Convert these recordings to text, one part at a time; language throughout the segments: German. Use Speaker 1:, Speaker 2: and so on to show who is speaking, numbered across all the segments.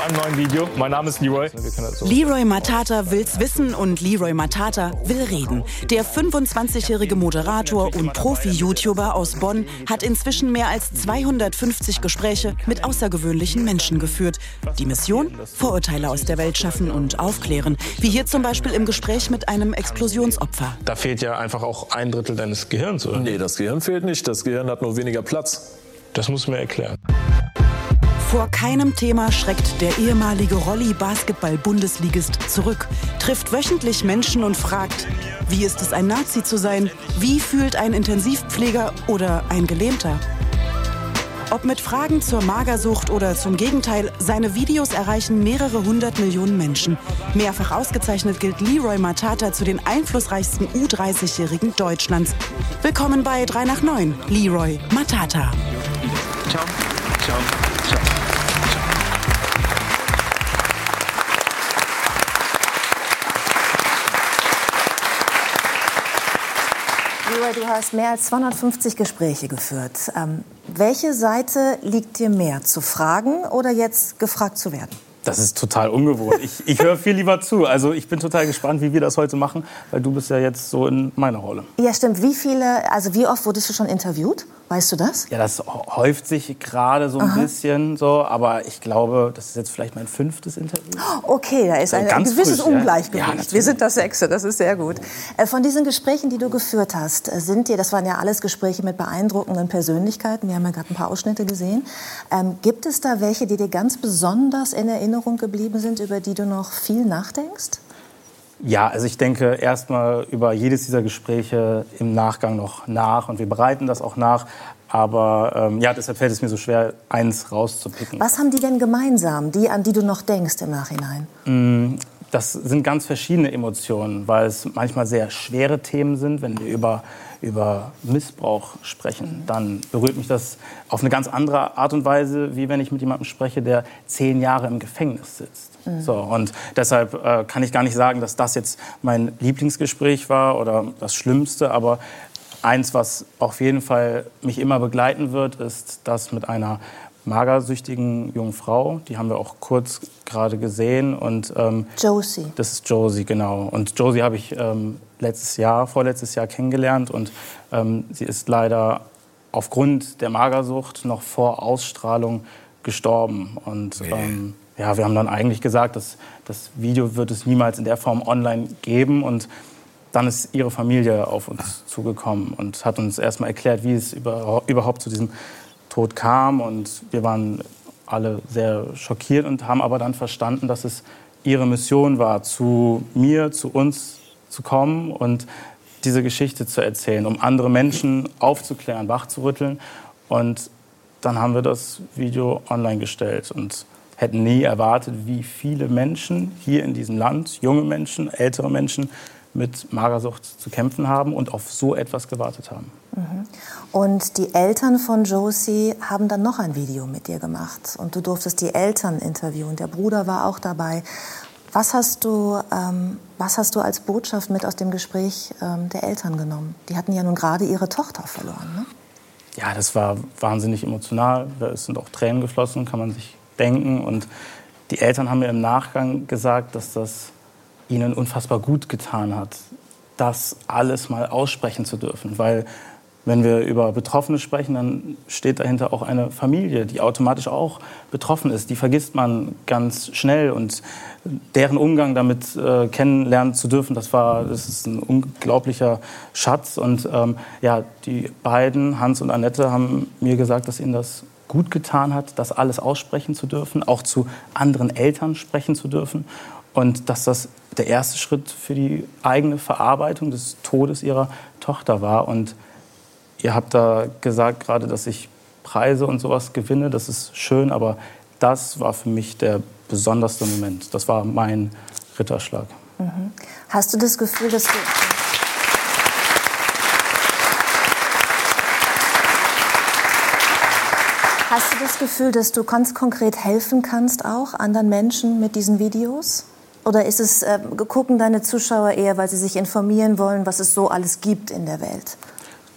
Speaker 1: einem neuen Video. Mein Name ist Leroy.
Speaker 2: Leroy Matata will's wissen und Leroy Matata will reden. Der 25-jährige Moderator und Profi-YouTuber aus Bonn hat inzwischen mehr als 250 Gespräche mit außergewöhnlichen Menschen geführt. Die Mission? Vorurteile aus der Welt schaffen und aufklären. Wie hier zum Beispiel im Gespräch mit einem Explosionsopfer.
Speaker 1: Da fehlt ja einfach auch ein Drittel deines Gehirns, oder?
Speaker 3: Nee, das Gehirn fehlt nicht. Das Gehirn hat nur weniger Platz.
Speaker 1: Das muss mir erklären.
Speaker 2: Vor keinem Thema schreckt der ehemalige Rolli-Basketball-Bundesligist zurück, trifft wöchentlich Menschen und fragt, wie ist es ein Nazi zu sein? Wie fühlt ein Intensivpfleger oder ein Gelähmter? Ob mit Fragen zur Magersucht oder zum Gegenteil, seine Videos erreichen mehrere hundert Millionen Menschen. Mehrfach ausgezeichnet gilt Leroy Matata zu den einflussreichsten U30-Jährigen Deutschlands. Willkommen bei 3 nach 9, Leroy Matata.
Speaker 1: Ciao. Ciao.
Speaker 4: Du hast mehr als 250 Gespräche geführt. Ähm, welche Seite liegt dir mehr, zu fragen oder jetzt gefragt zu werden?
Speaker 5: Das ist total ungewohnt. Ich, ich höre viel lieber zu. Also ich bin total gespannt, wie wir das heute machen, weil du bist ja jetzt so in meiner Rolle.
Speaker 4: Ja, stimmt. Wie viele, also wie oft wurdest du schon interviewt? Weißt du das?
Speaker 5: Ja, das häuft sich gerade so ein
Speaker 4: Aha.
Speaker 5: bisschen so, aber ich glaube, das ist jetzt vielleicht mein fünftes Interview.
Speaker 4: Okay, da ist ein, ein
Speaker 5: ganz
Speaker 4: gewisses
Speaker 5: frisch.
Speaker 4: Ungleichgewicht.
Speaker 5: Ja,
Speaker 4: Wir sind das Sechste, das ist sehr gut. Äh, Von diesen Gesprächen, die du geführt hast, äh, sind dir, das waren ja alles Gespräche mit beeindruckenden Persönlichkeiten, wir haben ja gerade ein paar Ausschnitte gesehen. Ähm, gibt es da welche, die dir ganz besonders in Erinnerung geblieben sind, über die du noch viel nachdenkst?
Speaker 5: Ja, also ich denke erstmal über jedes dieser Gespräche im Nachgang noch nach und wir bereiten das auch nach. Aber ähm, ja, deshalb fällt es mir so schwer, eins rauszupicken.
Speaker 4: Was haben die denn gemeinsam, die, an die du noch denkst im Nachhinein?
Speaker 5: Mm, Das sind ganz verschiedene Emotionen, weil es manchmal sehr schwere Themen sind. Wenn wir über, über Missbrauch sprechen, dann berührt mich das auf eine ganz andere Art und Weise, wie wenn ich mit jemandem spreche, der zehn Jahre im Gefängnis sitzt.
Speaker 6: Mhm.
Speaker 5: So, und deshalb äh, kann ich gar nicht sagen, dass das jetzt mein Lieblingsgespräch war oder das Schlimmste, aber eins, was auf jeden Fall mich immer begleiten wird, ist das mit einer magersüchtigen jungen Frau. Die haben wir auch kurz gerade gesehen. Und, ähm,
Speaker 4: Josie.
Speaker 5: Das ist Josie, genau. Und Josie habe ich ähm, letztes Jahr, vorletztes Jahr kennengelernt. Und ähm, sie ist leider aufgrund der Magersucht noch vor Ausstrahlung gestorben. Und ähm, ja, wir haben dann eigentlich gesagt, dass das Video wird es niemals in der Form online geben. Und dann ist ihre Familie auf uns zugekommen und hat uns erstmal erklärt, wie es über, überhaupt zu diesem Tod kam. Und wir waren alle sehr schockiert und haben aber dann verstanden, dass es ihre Mission war, zu mir, zu uns zu kommen und diese Geschichte zu erzählen, um andere Menschen aufzuklären, wachzurütteln. Und dann haben wir das Video online gestellt und hätten nie erwartet, wie viele Menschen hier in diesem Land, junge Menschen, ältere Menschen, mit Magersucht zu kämpfen haben und auf so etwas gewartet haben.
Speaker 4: Mhm. Und die Eltern von Josie haben dann noch ein Video mit dir gemacht. Und du durftest die Eltern interviewen. Der Bruder war auch dabei. Was hast du, ähm, was hast du als Botschaft mit aus dem Gespräch ähm, der Eltern genommen? Die hatten ja nun gerade ihre Tochter verloren. Ne?
Speaker 5: Ja, das war wahnsinnig emotional. Es sind auch Tränen geflossen, kann man sich denken. Und die Eltern haben mir im Nachgang gesagt, dass das ihnen unfassbar gut getan hat, das alles mal aussprechen zu dürfen. Weil wenn wir über Betroffene sprechen, dann steht dahinter auch eine Familie, die automatisch auch betroffen ist. Die vergisst man ganz schnell und deren Umgang damit äh, kennenlernen zu dürfen, das war, das ist ein unglaublicher Schatz. Und ähm, ja, die beiden, Hans und Annette, haben mir gesagt, dass ihnen das gut getan hat, das alles aussprechen zu dürfen, auch zu anderen Eltern sprechen zu dürfen. Und dass das der erste Schritt für die eigene Verarbeitung des Todes ihrer Tochter war. Und ihr habt da gesagt gerade, dass ich Preise und sowas gewinne. Das ist schön, aber das war für mich der besonderste Moment. Das war mein Ritterschlag.
Speaker 4: Mhm. Hast du das Gefühl, dass du. Hast du das Gefühl, dass du ganz konkret helfen kannst auch anderen Menschen mit diesen Videos? Oder ist es, äh, gucken deine Zuschauer eher, weil sie sich informieren wollen, was es so alles gibt in der Welt?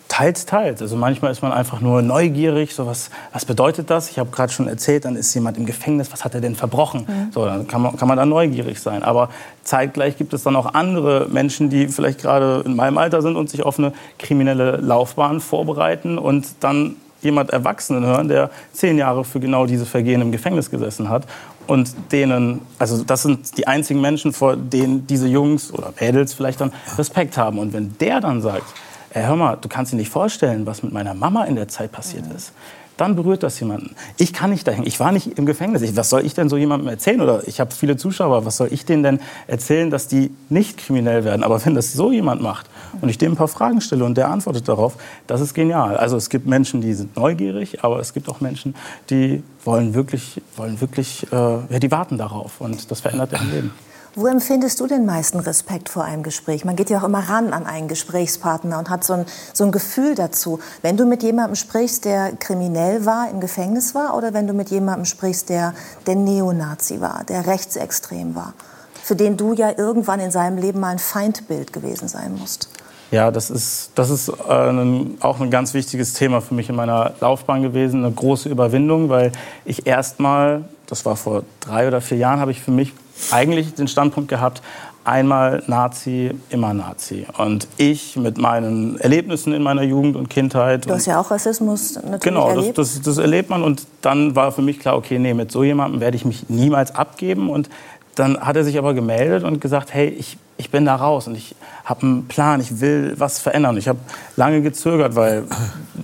Speaker 5: Teils, teils. Also manchmal ist man einfach nur neugierig, so was, was bedeutet das? Ich habe gerade schon erzählt, dann ist jemand im Gefängnis, was hat er denn verbrochen? Mhm. So, dann kann man, kann man da neugierig sein. Aber zeitgleich gibt es dann auch andere Menschen, die vielleicht gerade in meinem Alter sind und sich auf eine kriminelle Laufbahn vorbereiten und dann jemand Erwachsenen hören, der zehn Jahre für genau diese Vergehen im Gefängnis gesessen hat. Und denen, also das sind die einzigen Menschen, vor denen diese Jungs oder Mädels vielleicht dann Respekt haben. Und wenn der dann sagt, ey, hör mal, du kannst dir nicht vorstellen, was mit meiner Mama in der Zeit passiert ist. Dann berührt das jemanden. Ich kann nicht dahin. Ich war nicht im Gefängnis. Ich, was soll ich denn so jemandem erzählen? Oder ich habe viele Zuschauer. Was soll ich denen denn erzählen, dass die nicht kriminell werden? Aber wenn das so jemand macht und ich dem ein paar Fragen stelle und der antwortet darauf, das ist genial. Also es gibt Menschen, die sind neugierig, aber es gibt auch Menschen, die wollen wirklich, wollen wirklich, äh, ja, die warten darauf und das verändert deren Leben.
Speaker 4: Wo empfindest du den meisten Respekt vor einem Gespräch? Man geht ja auch immer ran an einen Gesprächspartner und hat so ein, so ein Gefühl dazu. Wenn du mit jemandem sprichst, der kriminell war, im Gefängnis war, oder wenn du mit jemandem sprichst, der, der Neonazi war, der rechtsextrem war, für den du ja irgendwann in seinem Leben mal ein Feindbild gewesen sein musst?
Speaker 5: Ja, das ist, das ist äh, ein, auch ein ganz wichtiges Thema für mich in meiner Laufbahn gewesen. Eine große Überwindung, weil ich erstmal, das war vor drei oder vier Jahren, habe ich für mich eigentlich den Standpunkt gehabt, einmal Nazi, immer Nazi. Und ich mit meinen Erlebnissen in meiner Jugend und Kindheit.
Speaker 4: Du hast ja auch Rassismus natürlich
Speaker 5: genau,
Speaker 4: erlebt.
Speaker 5: Genau, das, das, das, erlebt man. Und dann war für mich klar, okay, nee, mit so jemandem werde ich mich niemals abgeben. Und dann hat er sich aber gemeldet und gesagt, hey, ich, ich bin da raus und ich habe einen Plan, ich will was verändern. Ich habe lange gezögert, weil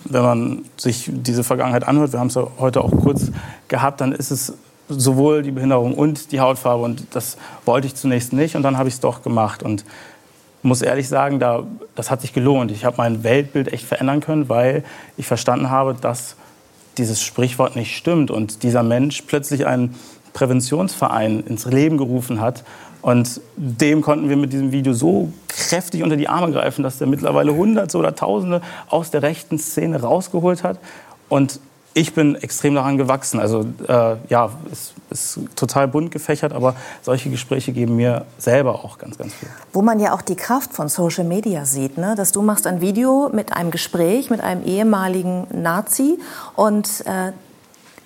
Speaker 5: wenn man sich diese Vergangenheit anhört, wir haben es ja heute auch kurz gehabt, dann ist es sowohl die Behinderung und die Hautfarbe. Und das wollte ich zunächst nicht. Und dann habe ich es doch gemacht. Und muss ehrlich sagen, da, das hat sich gelohnt. Ich habe mein Weltbild echt verändern können, weil ich verstanden habe, dass dieses Sprichwort nicht stimmt und dieser Mensch plötzlich einen Präventionsverein ins Leben gerufen hat. Und dem konnten wir mit diesem Video so kräftig unter die Arme greifen, dass er mittlerweile Hunderte oder Tausende aus der rechten Szene rausgeholt hat. Und ich bin extrem daran gewachsen. Also äh, ja, es ist total bunt gefächert, aber solche Gespräche geben mir selber auch ganz, ganz viel.
Speaker 4: Wo man ja auch die Kraft von Social Media sieht, ne? dass du machst ein Video mit einem Gespräch mit einem ehemaligen Nazi und äh,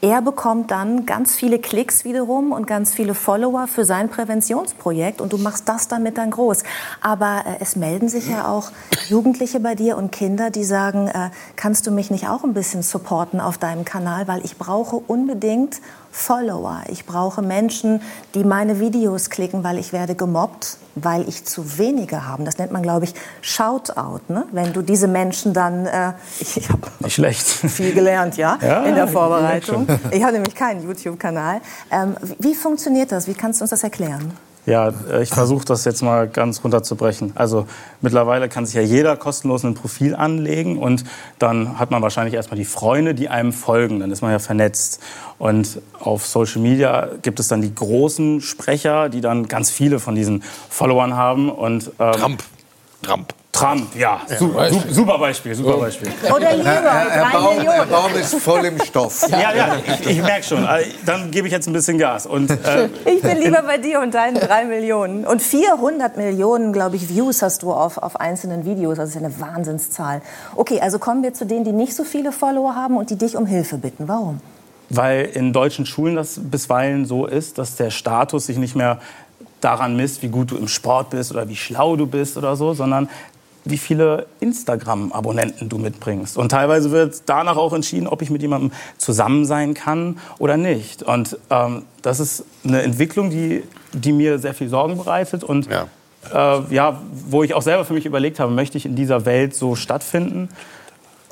Speaker 4: er bekommt dann ganz viele Klicks wiederum und ganz viele Follower für sein Präventionsprojekt und du machst das damit dann groß. Aber äh, es melden sich ja auch Jugendliche bei dir und Kinder, die sagen, äh, kannst du mich nicht auch ein bisschen supporten auf deinem Kanal, weil ich brauche unbedingt Follower. Ich brauche Menschen, die meine Videos klicken, weil ich werde gemobbt, weil ich zu wenige habe. Das nennt man, glaube ich, Shoutout. Ne? Wenn du diese Menschen dann, äh, ich, ich habe
Speaker 5: schlecht
Speaker 4: viel gelernt, ja, ja in der Vorbereitung. Ich habe nämlich keinen YouTube-Kanal. Ähm, wie funktioniert das? Wie kannst du uns das erklären?
Speaker 5: Ja, ich versuche das jetzt mal ganz runterzubrechen. Also mittlerweile kann sich ja jeder kostenlos ein Profil anlegen und dann hat man wahrscheinlich erstmal die Freunde, die einem folgen. Dann ist man ja vernetzt. Und auf Social Media gibt es dann die großen Sprecher, die dann ganz viele von diesen Followern haben. Und,
Speaker 6: ähm, Trump. Trump.
Speaker 5: Trump, ja, super, super Beispiel, super Beispiel.
Speaker 4: Oder Leroy,
Speaker 7: Herr, Herr, Baum, Herr Baum ist voll im Stoff.
Speaker 5: Ja, ja, ich, ich merke schon. Also, dann gebe ich jetzt ein bisschen Gas. Und,
Speaker 4: äh, ich bin lieber bei dir und deinen drei Millionen. Und 400 Millionen, glaube ich, Views hast du auf, auf einzelnen Videos. Das ist eine Wahnsinnszahl. Okay, also kommen wir zu denen, die nicht so viele Follower haben und die dich um Hilfe bitten. Warum?
Speaker 5: Weil in deutschen Schulen das bisweilen so ist, dass der Status sich nicht mehr daran misst, wie gut du im Sport bist oder wie schlau du bist oder so, sondern wie viele Instagram-Abonnenten du mitbringst. Und teilweise wird danach auch entschieden, ob ich mit jemandem zusammen sein kann oder nicht. Und ähm, das ist eine Entwicklung, die, die mir sehr viel Sorgen bereitet und ja. Äh, ja, wo ich auch selber für mich überlegt habe, möchte ich in dieser Welt so stattfinden?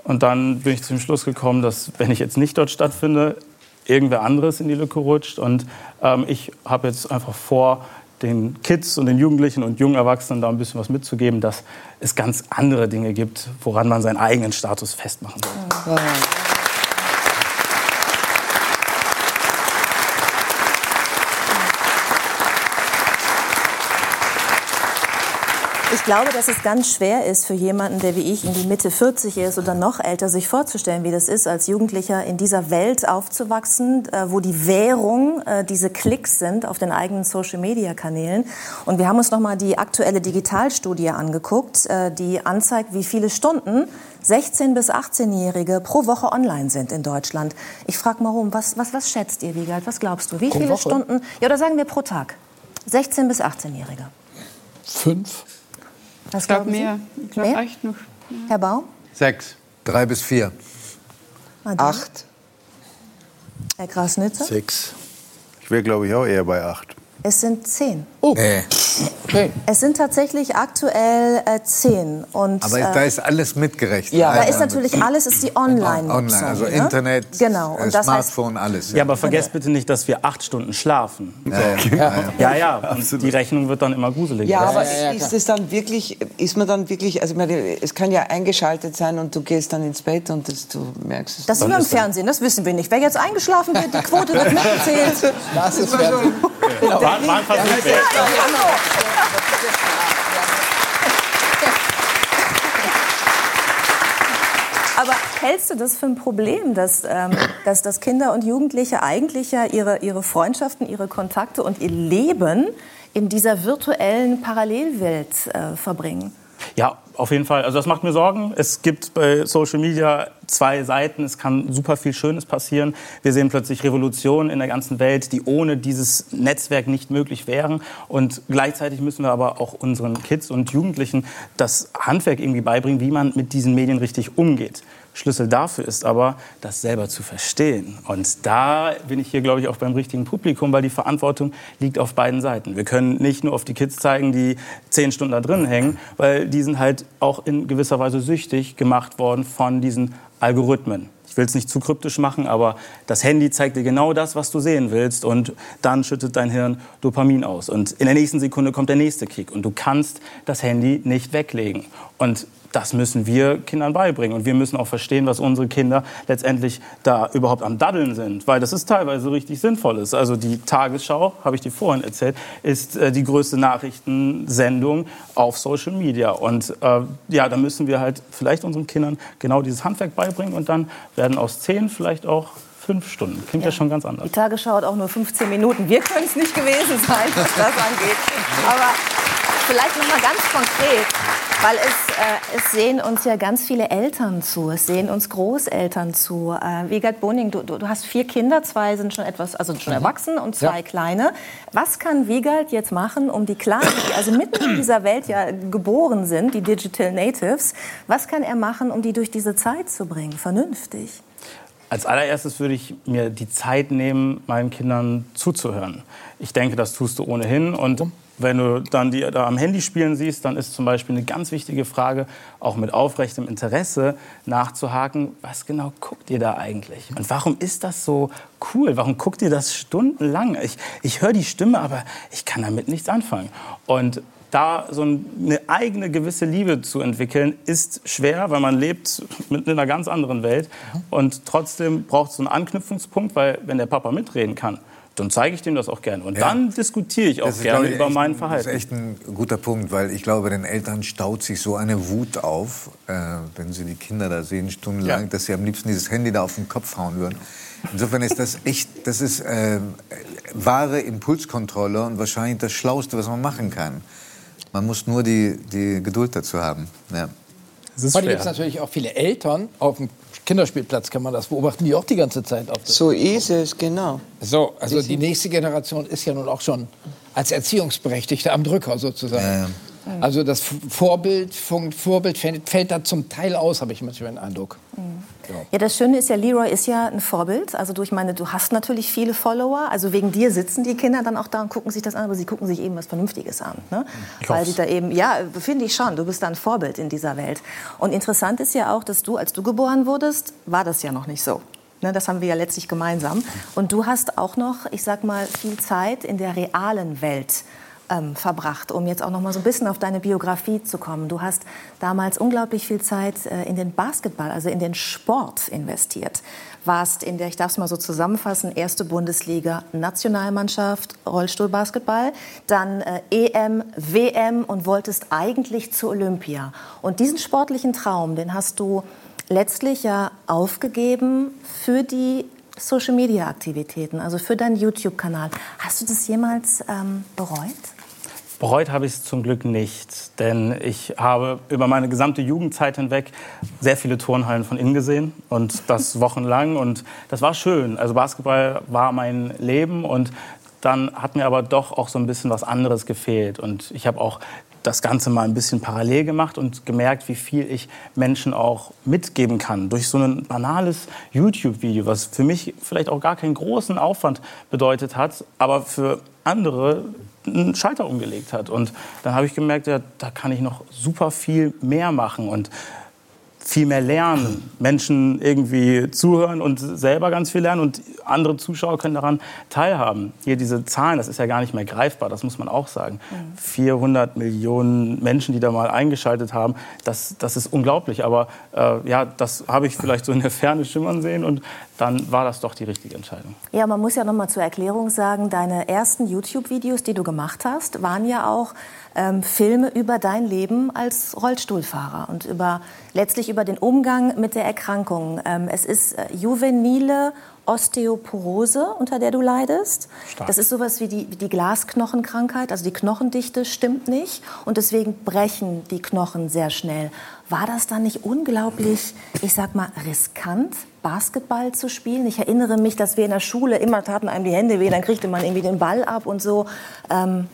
Speaker 5: Und dann bin ich zum Schluss gekommen, dass wenn ich jetzt nicht dort stattfinde, irgendwer anderes in die Lücke rutscht. Und ähm, ich habe jetzt einfach vor, den Kids und den Jugendlichen und jungen Erwachsenen da ein bisschen was mitzugeben, dass es ganz andere Dinge gibt, woran man seinen eigenen Status festmachen sollte. Ja.
Speaker 4: Ich glaube, dass es ganz schwer ist für jemanden, der wie ich in die Mitte 40 ist oder noch älter, sich vorzustellen, wie das ist, als Jugendlicher in dieser Welt aufzuwachsen, äh, wo die Währung äh, diese Klicks sind auf den eigenen Social-Media-Kanälen. Und wir haben uns noch mal die aktuelle Digitalstudie angeguckt, äh, die anzeigt, wie viele Stunden 16- bis 18-Jährige pro Woche online sind in Deutschland. Ich frage mal rum, was, was, was schätzt ihr, Wiegald? Was glaubst du? Wie
Speaker 8: Pro
Speaker 4: viele
Speaker 8: Woche?
Speaker 4: Stunden? Ja, oder sagen wir pro Tag? 16- bis 18-Jährige.
Speaker 8: Fünf?
Speaker 4: Was
Speaker 9: Ich glaube
Speaker 4: glauben Sie?
Speaker 9: mehr. Ich glaube
Speaker 4: Mehr?
Speaker 9: echt noch.
Speaker 4: Herr Baum?
Speaker 7: Sechs. Drei bis vier.
Speaker 4: Madame?
Speaker 10: Acht.
Speaker 4: Herr Grasnitzer?
Speaker 11: Sechs. Ich wäre, glaube ich, auch eher bei acht.
Speaker 4: Es sind zehn.
Speaker 8: Oh,
Speaker 7: Nee.
Speaker 8: okay.
Speaker 4: Es sind tatsächlich aktuell äh, zehn. Und,
Speaker 7: Aber
Speaker 4: äh,
Speaker 7: da ist alles mitgerechnet.
Speaker 10: Ja.
Speaker 4: da ist natürlich alles ist die Online-Nutzung.
Speaker 7: Online, also
Speaker 4: ne?
Speaker 7: Internet,
Speaker 4: Genau.
Speaker 7: äh,
Speaker 4: Und das heißt,
Speaker 7: Smartphone, alles.
Speaker 5: Ja, aber vergesst bitte nicht, dass wir acht Stunden schlafen.
Speaker 7: Ja, ja, ja, ja.
Speaker 5: Ja, ja, und die Rechnung wird dann immer gruseliger.
Speaker 10: Ja, aber
Speaker 8: ja, ja,
Speaker 10: ist es dann wirklich, ist man dann wirklich, also ich meine, es kann ja eingeschaltet sein und du gehst dann ins Bett und das, du merkst es.
Speaker 4: das ist wie beim Fernsehen, das wissen wir nicht. Wer jetzt eingeschlafen wird, die Quote wird mitgezählt.
Speaker 8: Das ist Fernsehen.
Speaker 5: War, war ein Versuch
Speaker 4: Aber hältst du das für ein Problem, dass, ähm, dass, dass Kinder und Jugendliche eigentlich ja ihre, ihre Freundschaften, ihre Kontakte und ihr Leben in dieser virtuellen Parallelwelt äh, verbringen?
Speaker 5: Ja, auf jeden Fall. Also das macht mir Sorgen. Es gibt bei Social Media zwei Seiten. Es kann super viel Schönes passieren. Wir sehen plötzlich Revolutionen in der ganzen Welt, die ohne dieses Netzwerk nicht möglich wären. Und gleichzeitig müssen wir aber auch unseren Kids und Jugendlichen das Handwerk irgendwie beibringen, wie man mit diesen Medien richtig umgeht. Schlüssel dafür ist aber, das selber zu verstehen. Und da bin ich hier, glaube ich, auch beim richtigen Publikum, weil die Verantwortung liegt auf beiden Seiten. Wir können nicht nur auf die Kids zeigen, die zehn Stunden da drin hängen, weil die sind halt auch in gewisser Weise süchtig gemacht worden von diesen Algorithmen. Ich will es nicht zu kryptisch machen, aber das Handy zeigt dir genau das, was du sehen willst und dann schüttet dein Hirn Dopamin aus. Und in der nächsten Sekunde kommt der nächste Kick und du kannst das Handy nicht weglegen. Und das müssen wir Kindern beibringen. Und wir müssen auch verstehen, was unsere Kinder letztendlich da überhaupt am Daddeln sind. Weil das ist teilweise richtig sinnvoll ist. Also die Tagesschau, habe ich dir vorhin erzählt, ist äh, die größte Nachrichtensendung auf Social Media. Und äh, ja, da müssen wir halt vielleicht unseren Kindern genau dieses Handwerk beibringen. Und dann werden aus zehn vielleicht auch fünf Stunden. Klingt ja, schon ganz anders.
Speaker 4: Die Tagesschau hat auch nur 15 Minuten. Wir können es nicht gewesen sein, was das angeht. Aber vielleicht noch mal ganz konkret, weil es, äh, es sehen uns ja ganz viele Eltern zu, es sehen uns Großeltern zu. Äh, Wiegald Boning, du, du, du hast vier Kinder, zwei sind schon etwas, also schon erwachsen und zwei
Speaker 8: Ja.
Speaker 4: kleine. Was kann Wiegald jetzt machen, um die Kleinen, die also mitten in dieser Welt ja geboren sind, die Digital Natives, was kann er machen, um die durch diese Zeit zu bringen, vernünftig?
Speaker 5: Als allererstes würde ich mir die Zeit nehmen, meinen Kindern zuzuhören. Ich denke, das tust du ohnehin. Und wenn du dann die da am Handy spielen siehst, dann ist zum Beispiel eine ganz wichtige Frage, auch mit aufrechtem Interesse nachzuhaken, was genau guckt ihr da eigentlich? Und warum ist das so cool? Warum guckt ihr das stundenlang? Ich, ich höre die Stimme, aber ich kann damit nichts anfangen. Und da so eine eigene gewisse Liebe zu entwickeln, ist schwer, weil man lebt mit in einer ganz anderen Welt. Und trotzdem braucht es so einen Anknüpfungspunkt, weil wenn der Papa mitreden kann, dann zeige ich dem das auch gerne. Und
Speaker 7: Ja.
Speaker 5: dann diskutiere ich auch
Speaker 7: Das ist,
Speaker 5: gerne
Speaker 7: ich,
Speaker 5: über mein
Speaker 7: ein-
Speaker 5: Verhalten.
Speaker 7: Das ist echt ein guter Punkt, weil ich glaube, den Eltern staut sich so eine Wut auf, äh, wenn sie die Kinder da sehen, stundenlang,
Speaker 5: Ja.
Speaker 7: dass sie am liebsten dieses Handy da auf den Kopf hauen würden. Insofern ist das echt, das ist äh, wahre Impulskontrolle und wahrscheinlich das Schlauste, was man machen kann. Man muss nur die, die Geduld dazu haben. Ja.
Speaker 8: Heute gibt es natürlich auch viele Eltern auf dem Kinderspielplatz, kann man das beobachten, die auch die ganze Zeit auf das
Speaker 10: So ist es, genau.
Speaker 8: So, also die nächste Generation ist ja nun auch schon als Erziehungsberechtigte am Drücker sozusagen.
Speaker 7: Ja, ja.
Speaker 8: Also das Vorbild, Vorbild fällt, fällt da zum Teil aus, habe ich manchmal den Eindruck.
Speaker 4: Ja, das Schöne ist ja, Leroy ist ja ein Vorbild. Also du, ich meine, du hast natürlich viele Follower. Also wegen dir sitzen die Kinder dann auch da und gucken sich das an, aber sie gucken sich eben was Vernünftiges an. Ne? Weil sie da eben, ja, finde ich schon, du bist da ein Vorbild in dieser Welt. Und interessant ist ja auch, dass du, als du geboren wurdest, war das ja noch nicht so. Ne, das haben wir ja letztlich gemeinsam. Und du hast auch noch, ich sag mal, viel Zeit in der realen Welt ähm, verbracht, um jetzt auch noch mal so ein bisschen auf deine Biografie zu kommen. Du hast damals unglaublich viel Zeit äh, in den Basketball, also in den Sport investiert. Warst in der, ich darf es mal so zusammenfassen, erste Bundesliga, Nationalmannschaft, Rollstuhlbasketball, dann äh, EM, WM und wolltest eigentlich zu Olympia. Und diesen sportlichen Traum, den hast du letztlich ja aufgegeben für die Social-Media-Aktivitäten, also für deinen YouTube-Kanal. Hast du das jemals ähm, bereut?
Speaker 5: Bereut habe ich es zum Glück nicht, denn ich habe über meine gesamte Jugendzeit hinweg sehr viele Turnhallen von innen gesehen und das wochenlang und das war schön. Also Basketball war mein Leben und dann hat mir aber doch auch so ein bisschen was anderes gefehlt und ich habe auch das Ganze mal ein bisschen parallel gemacht und gemerkt, wie viel ich Menschen auch mitgeben kann. Durch so ein banales YouTube-Video, was für mich vielleicht auch gar keinen großen Aufwand bedeutet hat, aber für andere einen Schalter umgelegt hat. Und dann habe ich gemerkt, ja, da kann ich noch super viel mehr machen. Und viel mehr lernen, Menschen irgendwie zuhören und selber ganz viel lernen und andere Zuschauer können daran teilhaben. Hier diese Zahlen, das ist ja gar nicht mehr greifbar, das muss man auch sagen. Mhm. 400 Millionen Menschen, die da mal eingeschaltet haben, das, das ist unglaublich. Aber äh, ja, das habe ich vielleicht so in der Ferne schimmern sehen und dann war das doch die richtige Entscheidung.
Speaker 4: Ja, man muss ja noch mal zur Erklärung sagen, deine ersten YouTube-Videos, die du gemacht hast, waren ja auch ähm, Filme über dein Leben als Rollstuhlfahrer und über letztlich über den Umgang mit der Erkrankung. Ähm, es ist äh, juvenile Osteoporose, unter der du leidest. Stark. Das ist sowas wie die, wie die Glasknochenkrankheit, also die Knochendichte stimmt nicht und deswegen brechen die Knochen sehr schnell. War das dann nicht unglaublich, ich sag mal, riskant, Basketball zu spielen? Ich erinnere mich, dass wir in der Schule immer taten einem die Hände weh, dann kriegte man irgendwie den Ball ab und so. Ähm,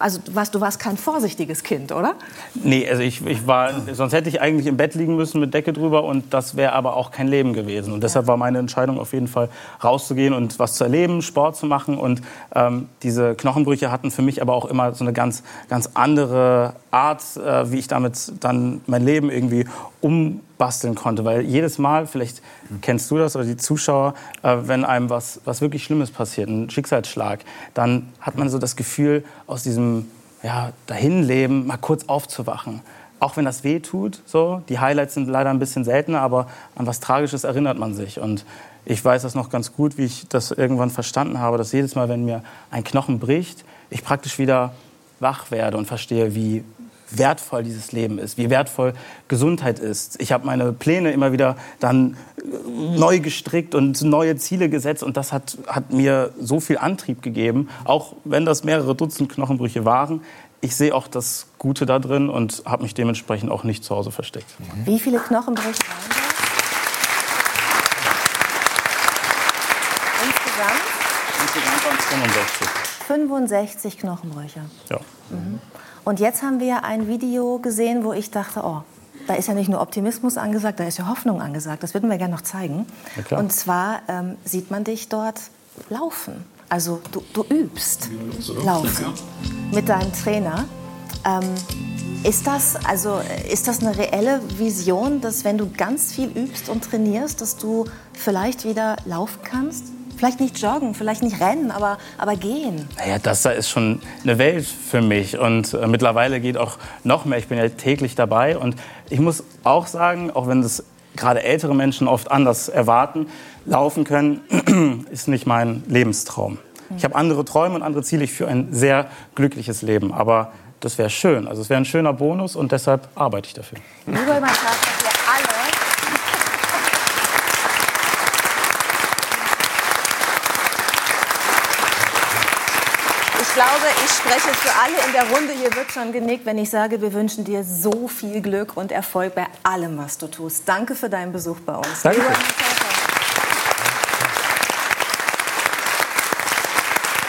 Speaker 4: also du warst, du warst kein vorsichtiges Kind, oder?
Speaker 5: Nee, also ich, ich war, sonst hätte ich eigentlich im Bett liegen müssen mit Decke drüber und das wäre aber auch kein Leben gewesen. Und deshalb war meine Entscheidung auf jeden Fall rauszugehen und was zu erleben, Sport zu machen. Und ähm, diese Knochenbrüche hatten für mich aber auch immer so eine ganz, ganz andere Art, äh, wie ich damit dann mein Leben irgendwie um basteln konnte. Weil jedes Mal, vielleicht kennst du das oder die Zuschauer, äh, wenn einem was, was wirklich Schlimmes passiert, ein Schicksalsschlag, dann hat man so das Gefühl, aus diesem ja, Dahinleben mal kurz aufzuwachen. Auch wenn das weh tut, so. Die Highlights sind leider ein bisschen seltener, aber an was Tragisches erinnert man sich. Und ich weiß das noch ganz gut, wie ich das irgendwann verstanden habe, dass jedes Mal, wenn mir ein Knochen bricht, ich praktisch wieder wach werde und verstehe, wie wertvoll dieses Leben ist, wie wertvoll Gesundheit ist. Ich habe meine Pläne immer wieder dann äh, neu gestrickt und neue Ziele gesetzt und das hat, hat mir so viel Antrieb gegeben, auch wenn das mehrere Dutzend Knochenbrüche waren. Ich sehe auch das Gute da drin und habe mich dementsprechend auch nicht zu Hause versteckt.
Speaker 4: Wie viele Knochenbrüche waren das? Insgesamt?
Speaker 5: Insgesamt waren es 65.
Speaker 4: 65 Knochenbrüche.
Speaker 5: Ja.
Speaker 4: Mhm. Und jetzt haben wir ein Video gesehen, wo ich dachte, oh, da ist ja nicht nur Optimismus angesagt, da ist ja Hoffnung angesagt. Das würden wir gerne noch zeigen. Ja, und zwar ähm, sieht man dich dort laufen. Also du, du übst laufen mit deinem Trainer. Ähm, ist das, also, ist das eine reelle Vision, dass wenn du ganz viel übst und trainierst, dass du vielleicht wieder laufen kannst? Vielleicht nicht joggen, vielleicht nicht rennen, aber, aber gehen.
Speaker 5: Naja, das da ist schon eine Welt für mich. Und äh, mittlerweile geht auch noch mehr. Ich bin ja täglich dabei. Und ich muss auch sagen, auch wenn das gerade ältere Menschen oft anders erwarten, laufen können, ist nicht mein Lebenstraum. Ich habe andere Träume und andere Ziele. Ich führe ein sehr glückliches Leben. Aber das wäre schön. Also es wäre ein schöner Bonus und deshalb arbeite ich dafür.
Speaker 4: Lieber wir alle glaube, ich spreche für alle in der Runde. Hier wird schon genickt, wenn ich sage, wir wünschen dir so viel Glück und Erfolg bei allem, was du tust. Danke für deinen Besuch bei uns.
Speaker 5: Danke.